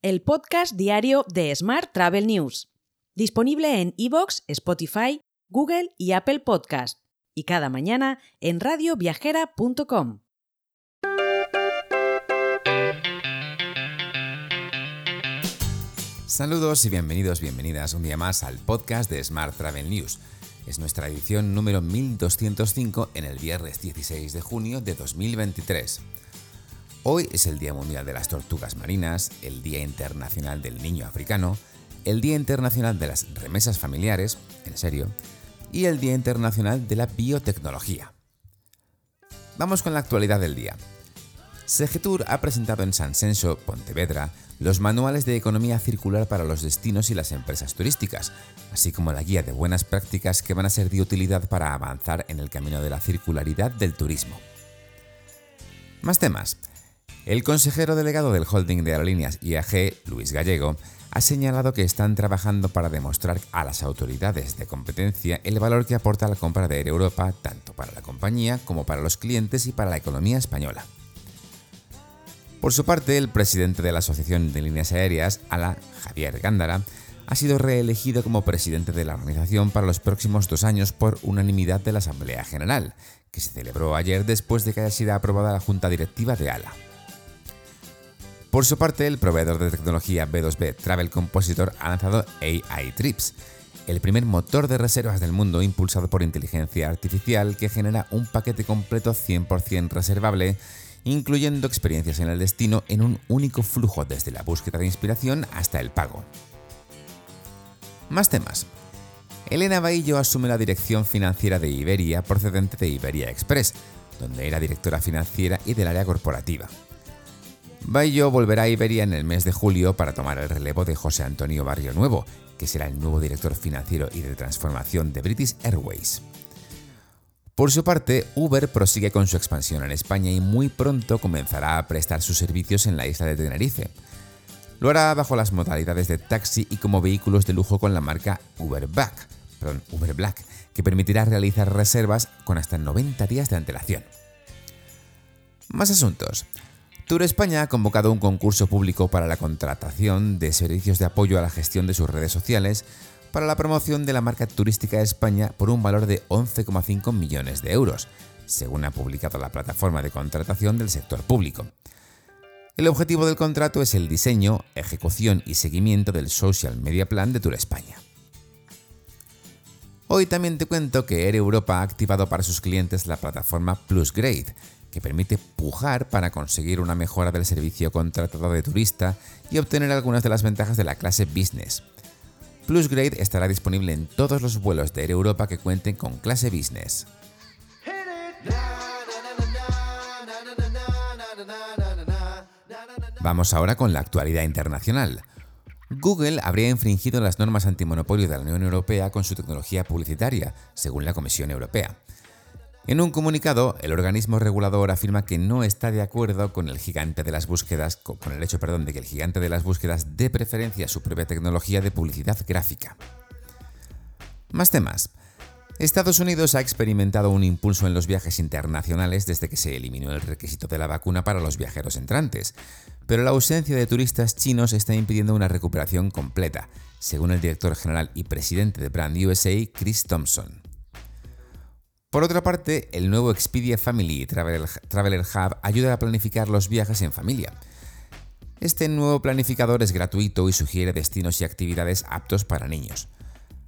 el podcast diario de Smart Travel News, disponible en iVoox, Spotify, Google y Apple Podcast, y cada mañana en radioviajera.com. Saludos y bienvenidos, bienvenidas un día más al podcast de Smart Travel News. Es nuestra edición número 1205 en el viernes 16 de junio de 2023. Hoy es el Día Mundial de las Tortugas Marinas, el Día Internacional del Niño Africano, el Día Internacional de las Remesas Familiares, en serio, y el Día Internacional de la Biotecnología. Vamos con la actualidad del día. Segetur ha presentado en San Censo, Pontevedra, los manuales de economía circular para los destinos y las empresas turísticas, así como la guía de buenas prácticas que van a ser de utilidad para avanzar en el camino de la circularidad del turismo. Más temas. El consejero delegado del holding de aerolíneas IAG, Luis Gallego, ha señalado que están trabajando para demostrar a las autoridades de competencia el valor que aporta la compra de Air Europa tanto para la compañía como para los clientes y para la economía española. Por su parte, el presidente de la Asociación de Líneas Aéreas, ALA, Javier Gándara, ha sido reelegido como presidente de la organización para los próximos dos años por unanimidad de la Asamblea General, que se celebró ayer después de que haya sido aprobada la Junta Directiva de ALA. Por su parte, el proveedor de tecnología B2B Travel Compositor ha lanzado AI Trips, el primer motor de reservas del mundo impulsado por inteligencia artificial que genera un paquete completo 100% reservable incluyendo experiencias en el destino en un único flujo desde la búsqueda de inspiración hasta el pago. Más temas. Elena Baillo asume la dirección financiera de Iberia procedente de Iberia Express, donde era directora financiera y del área corporativa. Baillo volverá a Iberia en el mes de julio para tomar el relevo de José Antonio Barrio Nuevo, que será el nuevo director financiero y de transformación de British Airways. Por su parte, Uber prosigue con su expansión en España y muy pronto comenzará a prestar sus servicios en la isla de Tenerife. Lo hará bajo las modalidades de taxi y como vehículos de lujo con la marca Uber Black, Uber Black que permitirá realizar reservas con hasta 90 días de antelación. Más asuntos. Tour España ha convocado un concurso público para la contratación de servicios de apoyo a la gestión de sus redes sociales para la promoción de la marca turística de España por un valor de 11,5 millones de euros, según ha publicado la plataforma de contratación del sector público. El objetivo del contrato es el diseño, ejecución y seguimiento del Social Media Plan de Tour España. Hoy también te cuento que Air Europa ha activado para sus clientes la plataforma PlusGrade, que permite pujar para conseguir una mejora del servicio contratado de turista y obtener algunas de las ventajas de la clase business. Plusgrade estará disponible en todos los vuelos de Air Europa que cuenten con clase business. Vamos ahora con la actualidad internacional. Google habría infringido las normas antimonopolio de la Unión Europea con su tecnología publicitaria, según la Comisión Europea. En un comunicado, el organismo regulador afirma que no está de acuerdo con el gigante de las búsquedas, con el hecho, perdón, de que el gigante de las búsquedas dé preferencia a su propia tecnología de publicidad gráfica. Más temas. Estados Unidos ha experimentado un impulso en los viajes internacionales desde que se eliminó el requisito de la vacuna para los viajeros entrantes, pero la ausencia de turistas chinos está impidiendo una recuperación completa, según el director general y presidente de Brand USA, Chris Thompson. Por otra parte, el nuevo Expedia Family Traveler, Hub ayuda a planificar los viajes en familia. Este nuevo planificador es gratuito y sugiere destinos y actividades aptos para niños.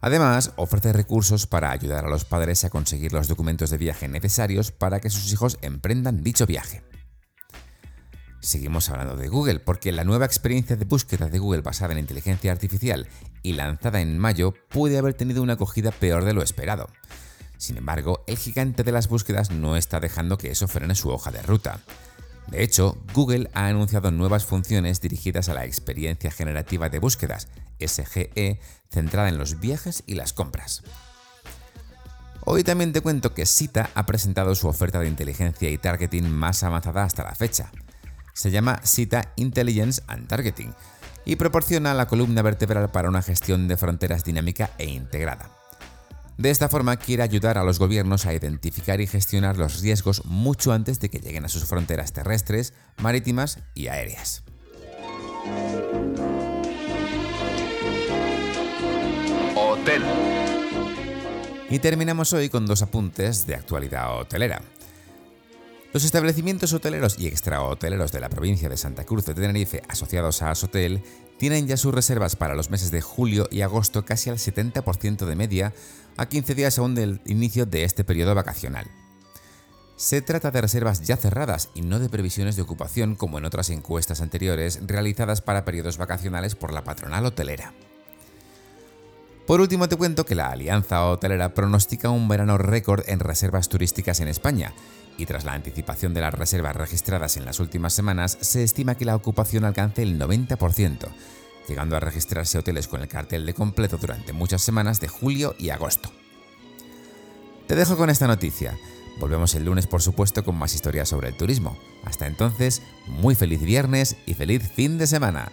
Además, ofrece recursos para ayudar a los padres a conseguir los documentos de viaje necesarios para que sus hijos emprendan dicho viaje. Seguimos hablando de Google porque la nueva experiencia de búsqueda de Google basada en inteligencia artificial y lanzada en mayo puede haber tenido una acogida peor de lo esperado. Sin embargo, el gigante de las búsquedas no está dejando que eso frene su hoja de ruta. De hecho, Google ha anunciado nuevas funciones dirigidas a la experiencia generativa de búsquedas, SGE, centrada en los viajes y las compras. Hoy también te cuento que Sita ha presentado su oferta de inteligencia y targeting más avanzada hasta la fecha. Se llama Sita Intelligence and Targeting y proporciona la columna vertebral para una gestión de fronteras dinámica e integrada. De esta forma quiere ayudar a los gobiernos a identificar y gestionar los riesgos mucho antes de que lleguen a sus fronteras terrestres, marítimas y aéreas. Hotel. Y terminamos hoy con dos apuntes de actualidad hotelera. Los establecimientos hoteleros y extrahoteleros de la provincia de Santa Cruz de Tenerife asociados a Asotel tienen ya sus reservas para los meses de julio y agosto casi al 70% de media, a 15 días aún del inicio de este periodo vacacional. Se trata de reservas ya cerradas y no de previsiones de ocupación como en otras encuestas anteriores realizadas para periodos vacacionales por la patronal hotelera. Por último te cuento que la Alianza Hotelera pronostica un verano récord en reservas turísticas en España, y tras la anticipación de las reservas registradas en las últimas semanas, se estima que la ocupación alcance el 90%, llegando a registrarse hoteles con el cartel de completo durante muchas semanas de julio y agosto. Te dejo con esta noticia. Volvemos el lunes, por supuesto, con más historias sobre el turismo. Hasta entonces, muy feliz viernes y feliz fin de semana.